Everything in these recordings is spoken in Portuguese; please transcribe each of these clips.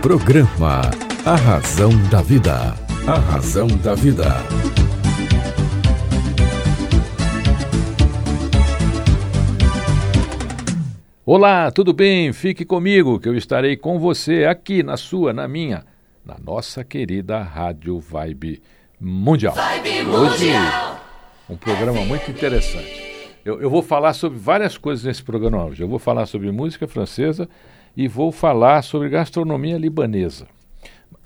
Programa A Razão da Vida. A Razão da Vida. Olá, tudo bem? Fique comigo que eu estarei com você aqui na sua, na minha, na nossa querida Rádio Vibe Mundial. Vibe Hoje, Mundial. um programa muito interessante. Eu, eu, vou falar sobre várias coisas nesse programa hoje. Eu vou falar sobre música francesa e vou falar sobre gastronomia libanesa.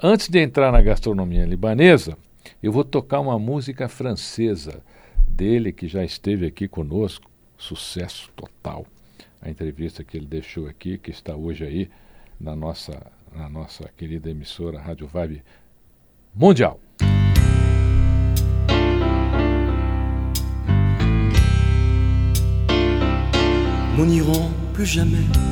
Antes de entrar na gastronomia libanesa, eu vou tocar uma música francesa dele que já esteve aqui conosco, sucesso total. A entrevista que ele deixou aqui, que está hoje aí na nossa, na nossa querida emissora Rádio Vibe Mundial. N'irons plus jamais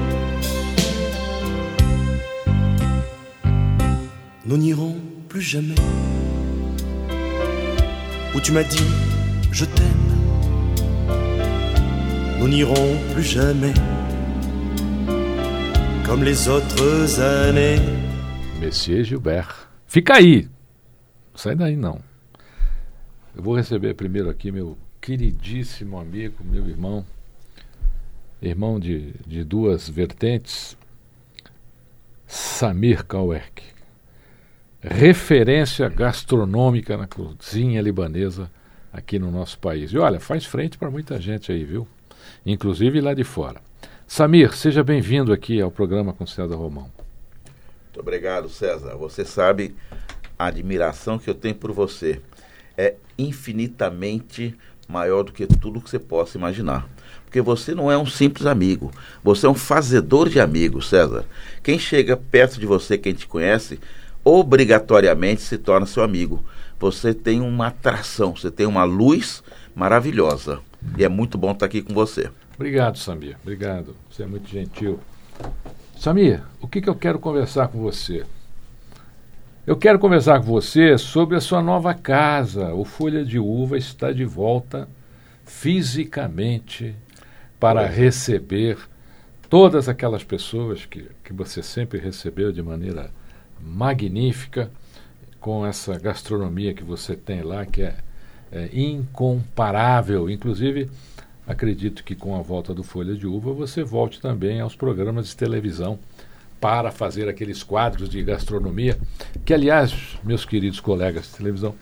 Nous n'irons plus jamais où tu m'as dit je t'aime. Nous n'irons plus jamais comme les autres années. Messier Gilbert. Fica aí! Sai daí não. Eu vou receber primeiro aqui meu queridíssimo amigo, meu irmão, irmão de, de duas vertentes, Samir Kauerk, referência gastronômica na cozinha libanesa aqui no nosso país. E olha, faz frente para muita gente aí, viu? Inclusive lá de fora. Samir, seja bem-vindo aqui ao programa com César Romão. Muito obrigado, César. Você sabe a admiração que eu tenho por você é infinitamente maior do que tudo que você possa imaginar. Porque você não é um simples amigo, você é um fazedor de amigos, César. Quem chega perto de você, quem te conhece, obrigatoriamente se torna seu amigo. Você tem uma atração, você tem uma luz maravilhosa. E é muito bom estar aqui com você. Obrigado, Samir. Obrigado. Você é muito gentil. Samir, o que, que eu quero conversar com você? Eu quero conversar com você sobre a sua nova casa. O Folha de Uva está de volta fisicamente para receber todas aquelas pessoas que, que você sempre recebeu de maneira magnífica, com essa gastronomia que você tem lá, que é, é incomparável. Inclusive, acredito que com a volta do Folha de Uva você volte também aos programas de televisão para fazer aqueles quadros de gastronomia, que aliás, meus queridos colegas de televisão,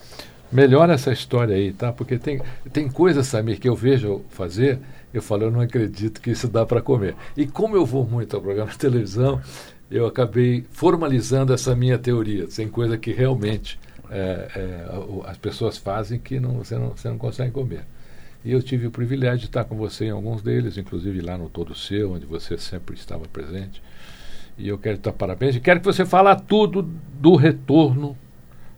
melhora essa história aí, tá? Porque tem, tem coisas, Samir, que eu vejo fazer, eu falo, eu não acredito que isso dá para comer. E como eu vou muito ao programa de televisão, eu acabei formalizando essa minha teoria. Tem coisa que realmente é, é, as pessoas fazem que não, você, não, você não consegue comer. E eu tive o privilégio de estar com você em alguns deles, inclusive lá no Todo Seu, onde você sempre estava presente. E eu quero te dar parabéns e quero que você fale tudo do retorno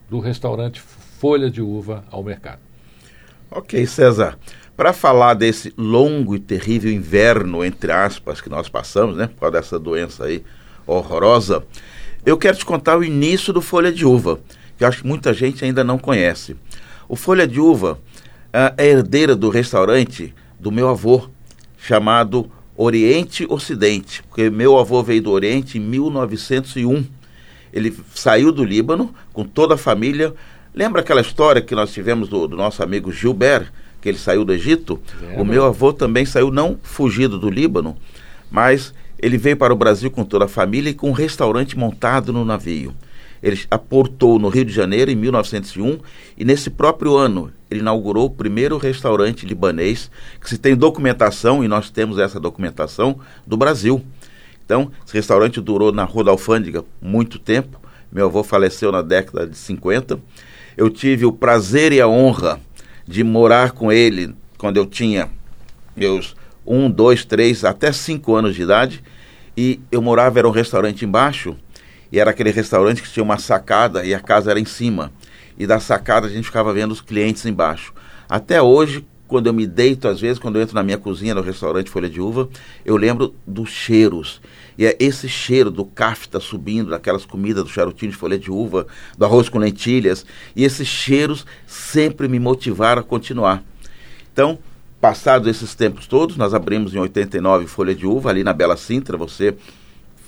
do restaurante Folha de Uva ao mercado. Ok, César. Para falar desse longo e terrível inverno, entre aspas, que nós passamos, né, por causa dessa doença aí horrorosa, eu quero te contar o início do Folha de Uva, que eu acho que muita gente ainda não conhece. O Folha de Uva é herdeira do restaurante do meu avô, chamado Oriente Ocidente, porque meu avô veio do Oriente em 1901. Ele saiu do Líbano com toda a família. Lembra aquela história que nós tivemos do, do nosso amigo Gilbert, que ele saiu do Egito? O meu avô também saiu não fugido do Líbano, mas Ele veio para o Brasil com toda a família e com um restaurante montado no navio. Ele aportou no Rio de Janeiro em 1901 e nesse próprio ano ele inaugurou o primeiro restaurante libanês que se tem documentação e nós temos essa documentação do Brasil. Então, esse restaurante durou na Rua da Alfândega muito tempo. Meu avô faleceu na década de 50. Eu tive o prazer e a honra de morar com ele quando eu tinha meus um, dois, três, até cinco anos de idade. E eu morava, era um restaurante embaixo, e era aquele restaurante que tinha uma sacada e a casa era em cima. E da sacada a gente ficava vendo os clientes embaixo. Até hoje, quando eu me deito, às vezes, quando eu entro na minha cozinha, no restaurante Folha de Uva, eu lembro dos cheiros. E é esse cheiro do cafta subindo, daquelas comidas do charutinho de folha de uva, do arroz com lentilhas, e esses cheiros sempre me motivaram a continuar. Então, passados esses tempos todos, nós abrimos em 89 Folha de Uva, ali na Bela Sintra. Você,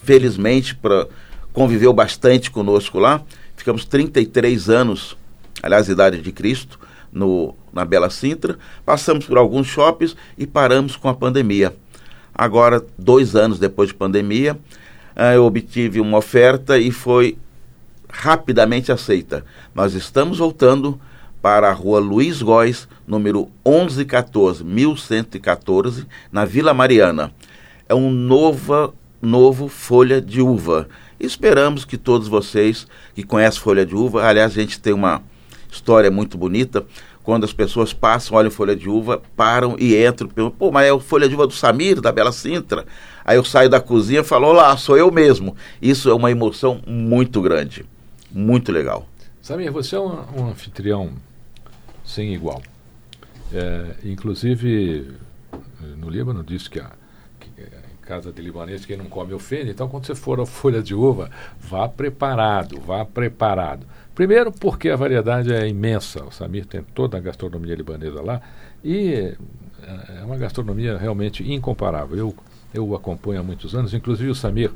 felizmente, pra, conviveu bastante conosco lá. Ficamos 33 anos, aliás, idade de Cristo, no, na Bela Sintra. Passamos por alguns shoppings e paramos com a pandemia. Agora, dois anos depois de pandemia, ah, eu obtive uma oferta e foi rapidamente aceita. Nós estamos voltando para a rua Luiz Góes, número 1114, 1114, na Vila Mariana. É um novo, novo folha de uva. Esperamos que todos vocês que conhecem folha de uva, aliás, a gente tem uma história muito bonita, quando as pessoas passam, olham folha de uva, param e entram, pô, mas é o folha de uva do Samir, da Bela Sintra. Aí eu saio da cozinha e falo, olá, sou eu mesmo. Isso é uma emoção muito grande, muito legal. Samir, você é um, um anfitrião sem igual. É, inclusive, no Líbano diz que, a, que em casa de libanês quem não come ofende, então quando você for a folha de uva, vá preparado, vá preparado. Primeiro porque a variedade é imensa, o Samir tem toda a gastronomia libanesa lá e é, é uma gastronomia realmente incomparável. Eu, eu o acompanho há muitos anos, inclusive o Samir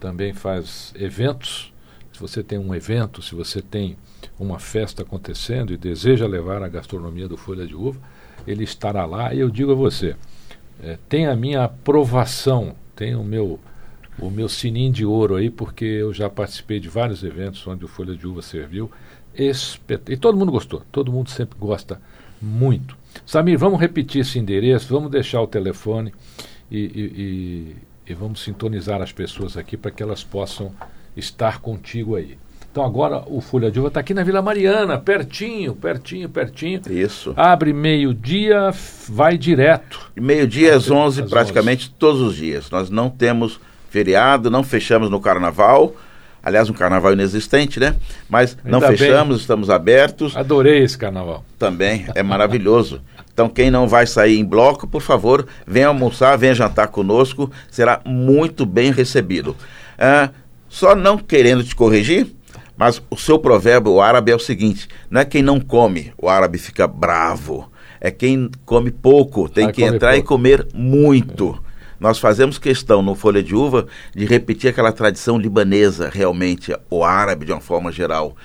também faz eventos. Se você tem um evento, se você tem uma festa acontecendo e deseja levar a gastronomia do Folha de Uva, ele estará lá e eu digo a você, é, tem a minha aprovação, tem o meu, o meu sininho de ouro aí, porque eu já participei de vários eventos onde o Folha de Uva serviu. Espet... E todo mundo gostou, todo mundo sempre gosta muito. Samir, vamos repetir esse endereço, vamos deixar o telefone e, e, e, e vamos sintonizar as pessoas aqui para que elas possam estar contigo aí. Então agora o Folha de Uva está aqui na Vila Mariana, pertinho, pertinho, pertinho. Isso. Abre meio-dia, vai direto. Meio-dia às 11, às praticamente 11. todos os dias. Nós não temos feriado, não fechamos no carnaval. Aliás, um carnaval inexistente, né? Mas Ainda não fechamos, bem. estamos abertos. Adorei esse carnaval. Também, é maravilhoso. Então, quem não vai sair em bloco, por favor, venha almoçar, venha jantar conosco, será muito bem recebido. Ah, só não querendo te corrigir, mas o seu provérbio o árabe é o seguinte: não é quem não come, o árabe fica bravo. É quem come pouco, tem ah, que entrar pouco. e comer muito. É. Nós fazemos questão no Folha de Uva de repetir aquela tradição libanesa, realmente, o árabe de uma forma geral.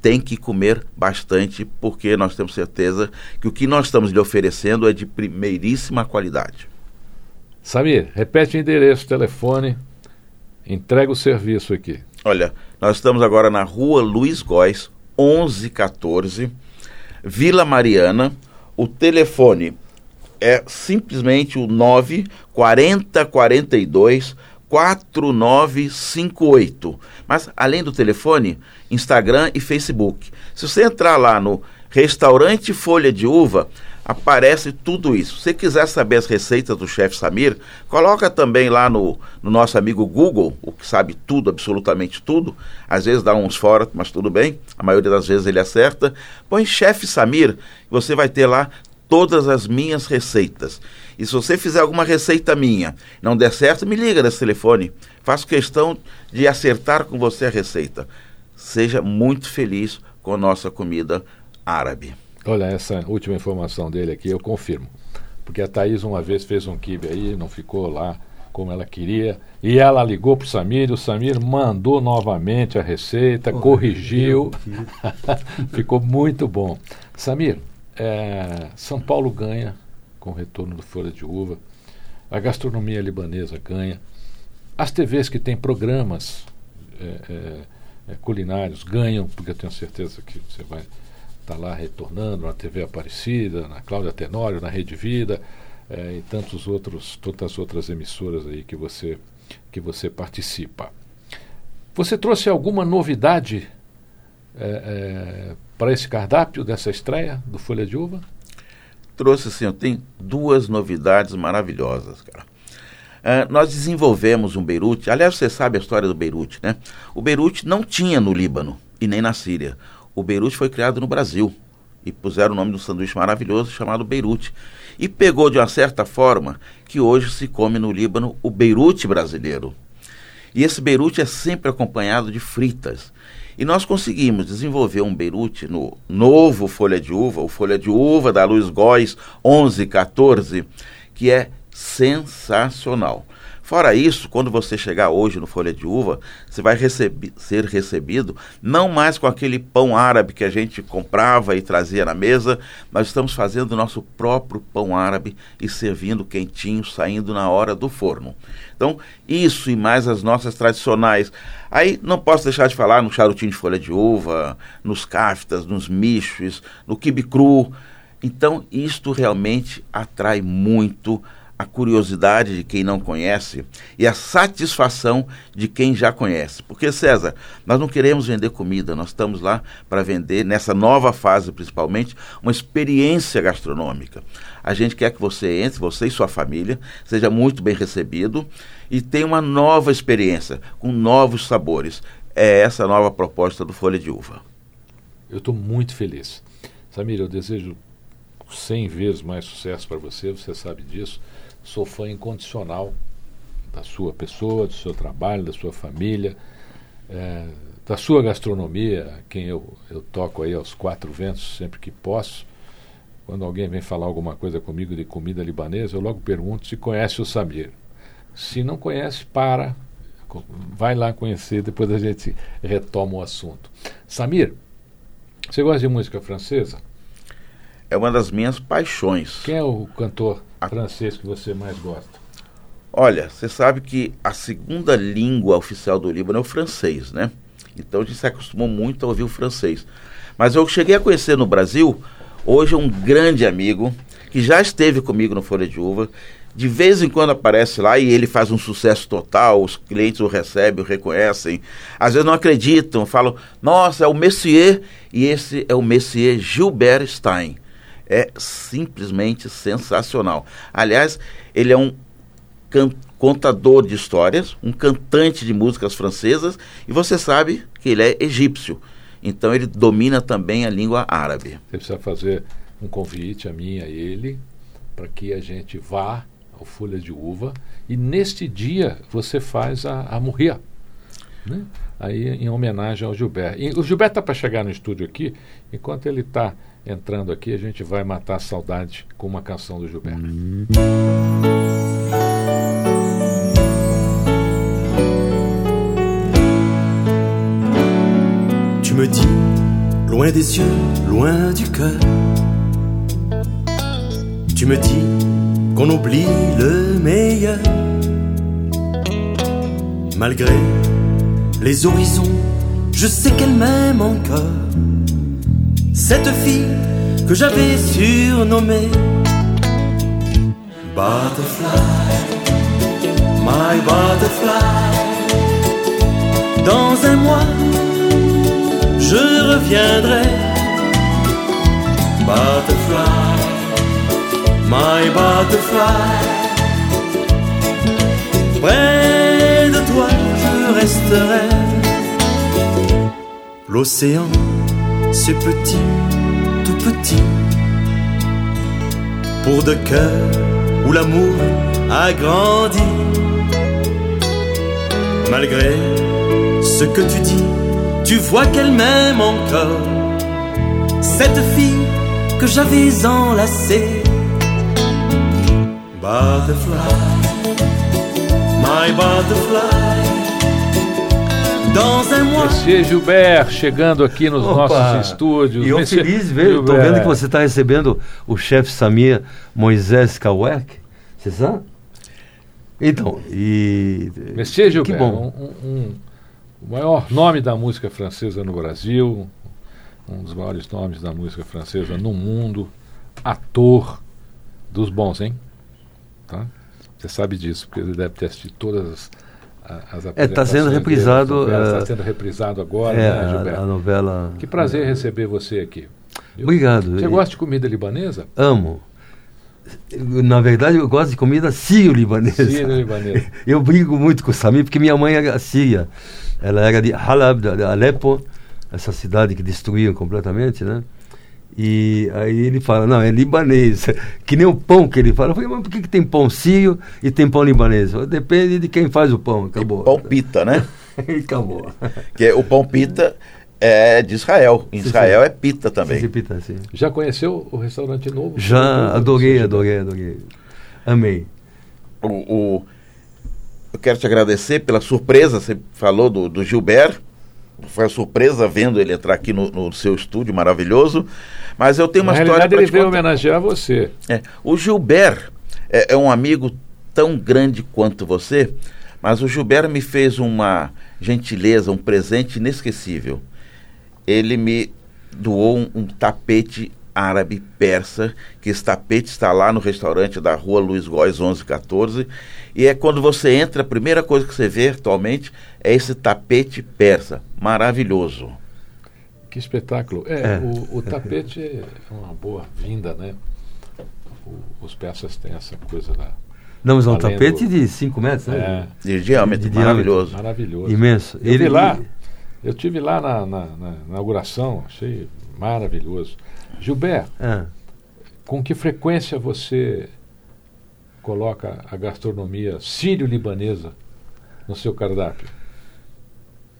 Tem que comer bastante, porque nós temos certeza que o que nós estamos lhe oferecendo é de primeiríssima qualidade. Samir, repete o endereço, telefone, entrega o serviço aqui. Olha, nós estamos agora na rua Luiz Góes, 1114, Vila Mariana. O telefone é simplesmente o 94042 4958. Mas além do telefone, Instagram e Facebook. Se você entrar lá no Restaurante Folha de Uva, aparece tudo isso. Se quiser saber as receitas do chefe Samir, coloca também lá no, no, nosso amigo Google, o que sabe tudo, absolutamente tudo. Às vezes dá uns fora, mas tudo bem. A maioria das vezes ele acerta. Põe chefe Samir, você vai ter lá todas as minhas receitas. E se você fizer alguma receita minha, não der certo, me liga nesse telefone. Faço questão de acertar com você a receita. Seja muito feliz com a nossa comida árabe. Olha, essa última informação dele aqui eu confirmo. Porque a Thaís uma vez fez um kibe aí, não ficou lá como ela queria. E ela ligou para o Samir, o Samir mandou novamente a receita, oh, corrigiu. ficou muito bom. Samir, é, São Paulo ganha com o retorno do Folha de Uva. A gastronomia libanesa ganha. as TVs que têm programas é, é, é, culinários ganham, porque eu tenho certeza que você vai estar tá lá retornando na TV Aparecida, na Cláudia Tenório, na Rede Vida é, e tantos outros, tantas outras emissoras aí que você, que você participa. Você trouxe alguma novidade é, é, para esse cardápio dessa estreia do Folha de Uva? Trouxe sim, tenho duas novidades maravilhosas, cara. Uh, nós desenvolvemos um Beirute, aliás, você sabe a história do Beirute, né? O Beirute não tinha no Líbano e nem na Síria. O Beirute foi criado no Brasil e puseram o nome de um sanduíche maravilhoso chamado Beirute. E pegou de uma certa forma que hoje se come no Líbano o Beirute brasileiro. E esse Beirute é sempre acompanhado de fritas. E nós conseguimos desenvolver um Beirute no novo Folha de Uva, o Folha de Uva da Luiz Góes 1114, que é sensacional. Fora isso, quando você chegar hoje no Folha de Uva, você vai ser recebido não mais com aquele pão árabe que a gente comprava e trazia na mesa, nós estamos fazendo o nosso próprio pão árabe e servindo quentinho, saindo na hora do forno. Então, isso e mais as nossas tradicionais. Aí não posso deixar de falar no charutinho de folha de uva, nos caftas, nos michos, no quibe cru. Então, isto realmente atrai muito a curiosidade de quem não conhece e a satisfação de quem já conhece. Porque, César, nós não queremos vender comida, nós estamos lá para vender, nessa nova fase principalmente, uma experiência gastronômica. A gente quer que você entre, você e sua família, seja muito bem recebido e tenha uma nova experiência, com novos sabores. É essa nova proposta do Folha de Uva. Eu estou muito feliz. Samir, eu desejo 100 vezes mais sucesso para você, você sabe disso sou fã incondicional da sua pessoa, do seu trabalho, da sua família, é, da sua gastronomia, quem eu, eu toco aí aos quatro ventos sempre que posso. Quando alguém vem falar alguma coisa comigo de comida libanesa, eu logo pergunto se conhece o Samir. Se não conhece, para, vai lá conhecer, depois a gente retoma o assunto. Samir, você gosta de música francesa? É uma das minhas paixões. Quem é o cantor a... francês que você mais gosta? Olha, você sabe que a segunda língua oficial do Líbano é o francês, né? Então a gente se acostumou muito a ouvir o francês. Mas eu cheguei a conhecer no Brasil, hoje um grande amigo, que já esteve comigo no Folha de Uva, de vez em quando aparece lá e ele faz um sucesso total, os clientes o recebem, o reconhecem. Às vezes não acreditam, falam, nossa, é o Messier, e esse é o Messier Gilbert Stein é simplesmente sensacional. Aliás, ele é um contador de histórias, um cantante de músicas francesas, e você sabe que ele é egípcio. Então ele domina também a língua árabe. Você precisa fazer um convite a mim e a ele para que a gente vá ao Folha de Uva e neste dia você faz a, a murria. Né? Aí em homenagem ao Gilberto. E o Gilberto está para chegar no estúdio aqui, enquanto ele está entrando aqui, a gente vai matar a saudade com uma canção do Gilberto. Tu me dis, loin des yeux, loin du cœur. Tu me dis qu'on oublie le meilleur. Malgré les horizons, je sais qu'elle m'aime encore. Cette fille que j'avais surnommée Butterfly, my butterfly. Dans un mois, je reviendrai. Butterfly, my butterfly. Près de toi, je resterai. L'océan c'est petit, tout petit, pour de cœurs où l'amour a grandi. Malgré ce que tu dis, tu vois qu'elle m'aime encore. Cette fille que j'avais enlacée. Butterfly, my butterfly. Monsieur Gilbert chegando aqui nos Opa, nossos estúdios. E eu Monsieur feliz ver, estou vendo que você está recebendo o chefe Samir Moisés Kawek. Você sabe? Então, e. Messias Gilbert, que bom. Um, um, o maior nome da música francesa no Brasil, um dos maiores nomes da música francesa no mundo, ator dos bons, hein? Tá? Você sabe disso, porque ele deve ter assistido todas as, as É, está sendo reprisado. Está é, sendo reprisado agora, é, né, a, Gilberto? a novela. Que prazer receber você aqui. viu? Obrigado. Você gosta de comida libanesa? Amo. Na verdade, eu gosto de comida sírio-libanesa. Sírio-libanesa. Eu brigo muito com o Samir, porque minha mãe era síria. Ela era de Halab, de Alepo, essa cidade que destruíram completamente, né? E aí ele fala, não, é libanês. Que nem o pão que ele fala. Eu falei, mas por que, que tem pão sírio e tem pão libanês? Eu, Depende de quem faz o pão. Acabou. Pão pita, né? E acabou. Que é- o pão pita é de Israel. Em Sim, Israel sim. é pita também. Repita assim. Já conheceu o restaurante novo? Já Do- adorei, do- adorei, adorei. Amei. O, o- eu quero te agradecer pela surpresa. Você falou do, do Gilberto. Foi uma surpresa vendo ele entrar aqui no, no seu estúdio maravilhoso. Mas eu tenho uma Na história para ele veio homenagear você. É, o Gilberto é, é um amigo tão grande quanto você, mas o Gilberto me fez uma gentileza, um presente inesquecível. Ele me doou um, um tapete árabe persa, que esse tapete está lá no restaurante da rua Luiz Góes 1114, e é quando você entra, a primeira coisa que você vê atualmente é esse tapete persa, maravilhoso. Que espetáculo. É, É. O, o tapete é uma boa-vinda, né? O- os persas têm essa coisa lá. Não, mas é um tapete do- de 5 metros, né? É, De diâmetro, De diâmetro. maravilhoso. maravilhoso. Imenso. Eu vi lá, eu tive lá na, na- na inauguração, achei maravilhoso. Gilberto, É. com que frequência você coloca a gastronomia sírio-libanesa no seu cardápio?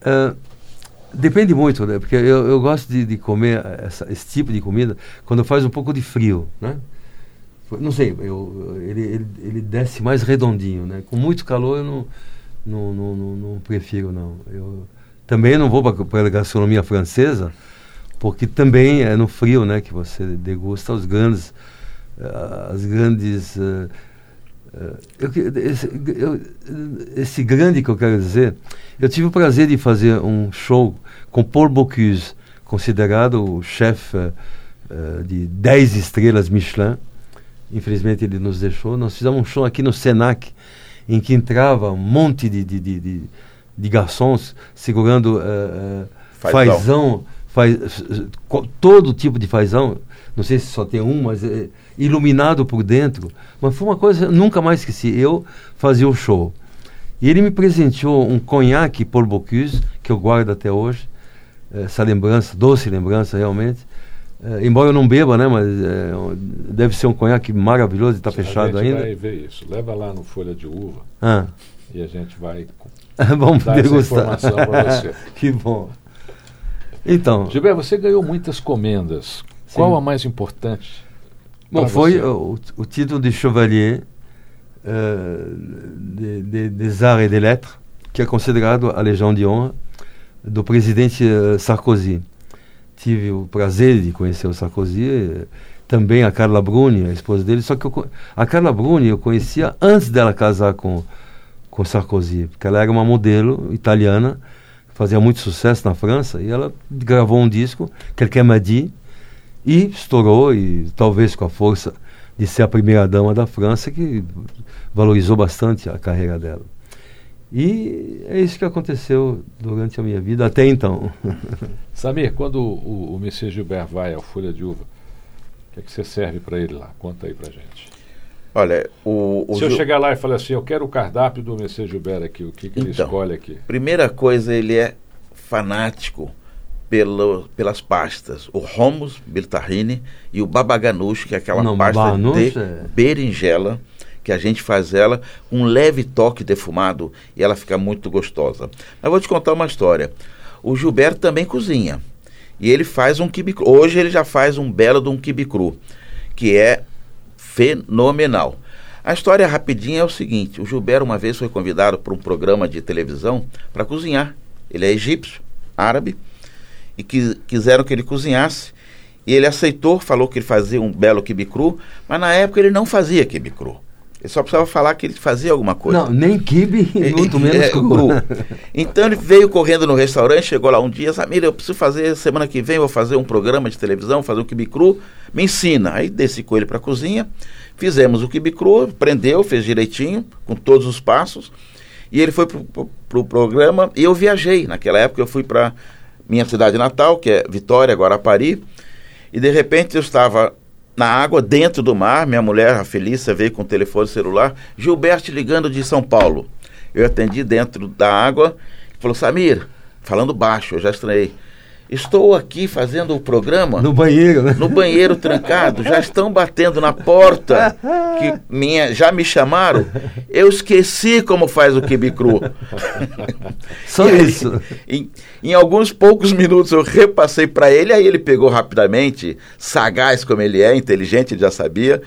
Ah, depende muito, né? Porque eu, eu gosto de, de comer essa- esse tipo de comida quando faz um pouco de frio, né? Não sei, eu, ele, ele, ele desce mais redondinho, né? Com muito calor eu não, não, não, não, não prefiro, não. Eu também não vou para a gastronomia francesa, porque também é no frio, né? Que você degusta os grandes, ah, as grandes... ah, eu que- esse, eu- esse grande que eu quero dizer, eu tive o prazer de fazer um show com Paul Bocuse, considerado o chefe eh, eh, de 10 estrelas Michelin. Infelizmente ele nos deixou. Nós fizemos um show aqui no Senac, em que entrava um monte de, de, de, de, de garçons segurando eh, Fazão. Faz, todo tipo de fazão. Não sei se só tem um, mas é, iluminado por dentro. Mas foi uma coisa, nunca mais esqueci. Eu fazia o show. E ele me presenteou um conhaque Paul Bocuse, que eu guardo até hoje. Essa lembrança, doce lembrança realmente. Eh, embora eu não beba, né? Mas eh, deve ser um conhaque maravilhoso e está a fechado gente ainda. vai ver isso. Leva lá no Folha de Uva Ah, e a gente vai... vamos essa degustar. informação pra você. que bom. Então, Gilberto, você ganhou muitas comendas. Sim. Qual a mais importante? Bom, foi o, o título de Chevalier eh, de, de- des Arts et des Lettres, que é considerado a Legião de Honra do presidente eh, Sarkozy. Tive o prazer de conhecer o Sarkozy, eh, também a Carla Bruni, a esposa dele, só que eu a Carla Bruni eu conhecia antes dela casar com, com Sarkozy, porque ela era uma modelo italiana, fazia muito sucesso na França, e ela gravou um disco, Quelqu'un m'a dit, e estourou, e talvez com a força de ser a primeira dama da França, que valorizou bastante a carreira dela. E é isso que aconteceu durante a minha vida até então. Samir, quando o, o Messias Gilberto vai ao Folha de Uva, o que, é que você serve para ele lá? Conta aí pra gente. Olha, o, o Se eu Gil- chegar lá e falar assim, eu quero o cardápio do Messias Gilberto aqui, o que, que ele Então. escolhe aqui? Primeira coisa, ele é fanático pelo, pelas pastas. O hummus biltahine e o babaganush, que é aquela Não, pasta de é- berinjela, que a gente faz ela com um leve toque defumado e ela fica muito gostosa. Mas vou te contar uma história. O Gilberto também cozinha. E ele faz um quibe cru. Hoje ele já faz um belo de um quibe cru, que é fenomenal. A história rapidinha é o seguinte: o Gilberto uma vez foi convidado para um programa de televisão para cozinhar. Ele é egípcio, árabe, e que, quiseram que ele cozinhasse. E ele aceitou, falou que ele fazia um belo quibe cru, mas na época ele não fazia quibe cru. Ele só precisava falar que ele fazia alguma coisa. Não, nem kibe, E- muito menos é, cru. Então ele veio correndo no restaurante, chegou lá um dia, Samir, eu preciso fazer, semana que vem, vou fazer um programa de televisão, fazer um quibe cru, me ensina. Aí desci com ele para a cozinha, fizemos o quibe cru, prendeu, fez direitinho, com todos os passos, e ele foi pro, pro, pro programa, e eu viajei. Naquela época eu fui para minha cidade natal, que é Vitória, Guarapari, e de repente eu estava na água, dentro do mar, minha mulher, a Felícia, veio com o telefone celular, Gilberto ligando de São Paulo. Eu atendi dentro da água, falou, Samir, falando baixo, eu já estranhei. Estou aqui fazendo o programa No banheiro, né? no banheiro trancado, já estão batendo na porta, que minha, já me chamaram. Eu esqueci como faz o quibe cru. Só aí, isso. Em, em alguns poucos minutos eu repassei para ele, aí ele pegou rapidamente, sagaz como ele é, inteligente, ele já sabia.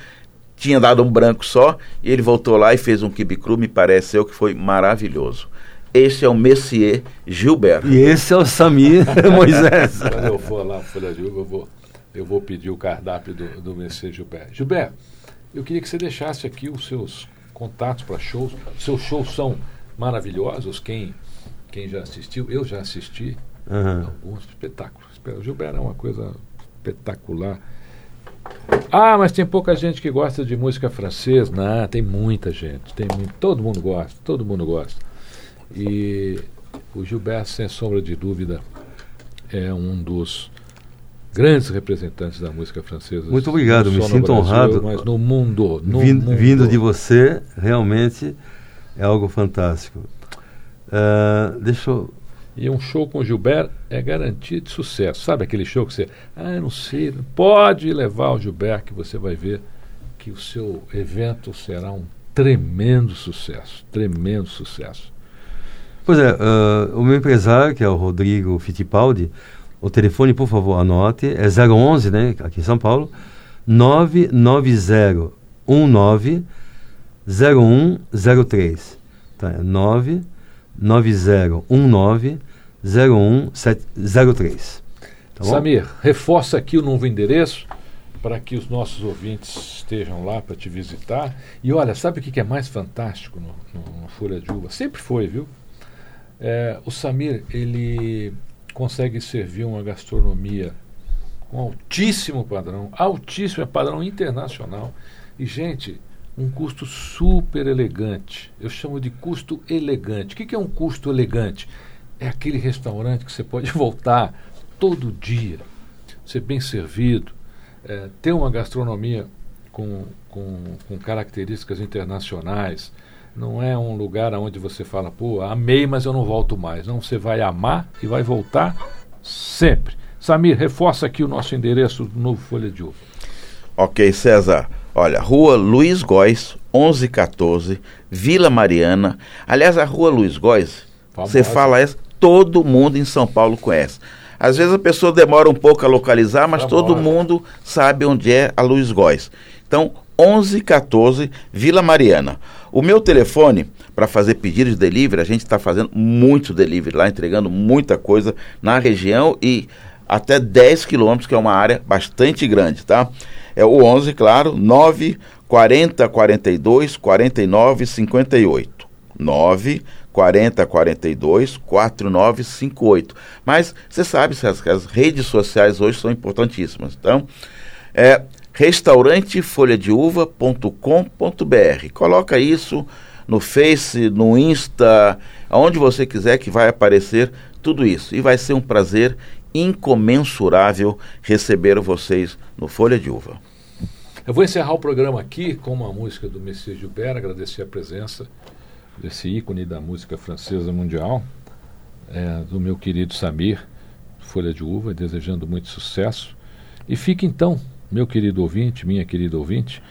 Tinha dado um branco só, e ele voltou lá e fez um quibe cru, me pareceu que foi maravilhoso. Esse é o Messier Gilberto. E esse é o Samir Moisés. Quando eu for lá Folha de Uva, eu vou, eu vou pedir o cardápio do, do Messias Gilberto. Gilberto, eu queria que você deixasse aqui os seus contatos para shows. Seus shows são maravilhosos. Quem, quem já assistiu, eu já assisti Aham. alguns espetáculos. O Gilberto é uma coisa espetacular. Ah, mas tem pouca gente que gosta de música francesa. Não, tem muita gente. Tem muito, todo mundo gosta, todo mundo gosta. E o Gilberto, sem sombra de dúvida, é um dos grandes representantes da música francesa. Muito obrigado, me sinto Brasil, honrado. Mas no mundo. No Vin- mundo. Vindo de você, realmente é algo fantástico. Ah, deixa eu. E um show com o Gilberto é garantia de sucesso. Sabe aquele show que você, ah, não sei, pode levar o Gilberto que você vai ver que o seu evento será um tremendo sucesso, tremendo sucesso. Pois é, ah, o meu empresário, que é o Rodrigo Fittipaldi, o telefone, por favor, anote, é 011, né, aqui em São Paulo, 99019 0103. Tá, é 99019 0103. Tá? Samir, reforça aqui o novo endereço para que os nossos ouvintes estejam lá para te visitar. E olha, sabe o que é mais fantástico no, no- no Folha de Uva? Sempre foi, viu? É, o Samir, ele consegue servir uma gastronomia com altíssimo padrão, altíssimo é padrão internacional. E, gente, um custo super elegante. Eu chamo de custo elegante. O que que é um custo elegante? É aquele restaurante que você pode voltar todo dia, ser bem servido, é, ter uma gastronomia com, com, com características internacionais. Não é um lugar onde você fala, pô, amei, mas eu não volto mais. Não, você vai amar e vai voltar sempre. Samir, reforça aqui o nosso endereço do novo Folha de Uva. Ok, César. Olha, Rua Luiz Góes, 1114, Vila Mariana. Aliás, a Rua Luiz Góes, você fala essa, todo mundo em São Paulo conhece. Às vezes a pessoa demora um pouco a localizar, mas Famosa. todo mundo sabe onde é a Luiz Góes. Então, 1114, Vila Mariana. O meu telefone para fazer pedido de delivery, a gente está fazendo muito delivery lá, entregando muita coisa na região e até 10 quilômetros, que é uma área bastante grande, tá? É o 11, claro, 9 40 42 49 58. 9 40 42 49 58. Mas você sabe se as, as redes sociais hoje são importantíssimas. Então, é restaurantefolhadeuva.com.br. Coloca isso no Face, no Insta, aonde você quiser que vai aparecer tudo isso. E vai ser um prazer incomensurável receber vocês no Folha de Uva. Eu vou encerrar o programa aqui com uma música do Messias Gilbert, agradecer a presença desse ícone da música francesa mundial, é, do meu querido Samir, Folha de Uva, desejando muito sucesso. E fique então, meu querido ouvinte, minha querida ouvinte,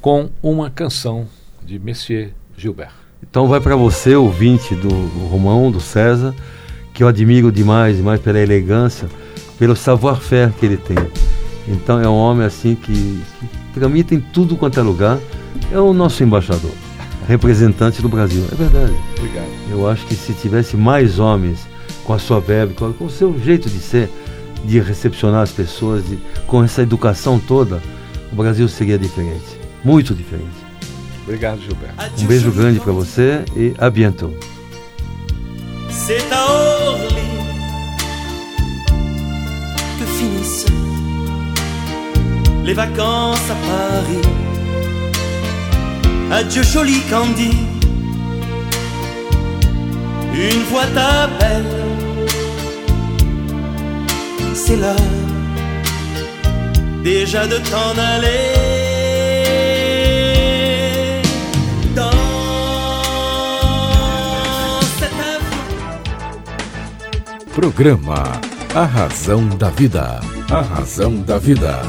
com uma canção de Messias Gilbert. Então vai para você, ouvinte do, Romão, do César, que eu admiro demais, demais pela elegância, pelo savoir-faire que ele tem. Então é um homem assim que, que tramita em tudo quanto é lugar. É o nosso embaixador, representante do Brasil. É verdade. Obrigado. Eu acho que se tivesse mais homens com a sua com, com o seu jeito de ser, de recepcionar as pessoas, de, com essa educação toda, o Brasil seria diferente. Muito diferente. Obrigado, Gilberto. Um beijo grande para você e a bientôt. C'est à Orly que finissent les vacances à Paris. Adieu joli Candy, une fois c'est l'heure déjà de t'en aller. Programa A Razão da Vida. A Razão da Vida.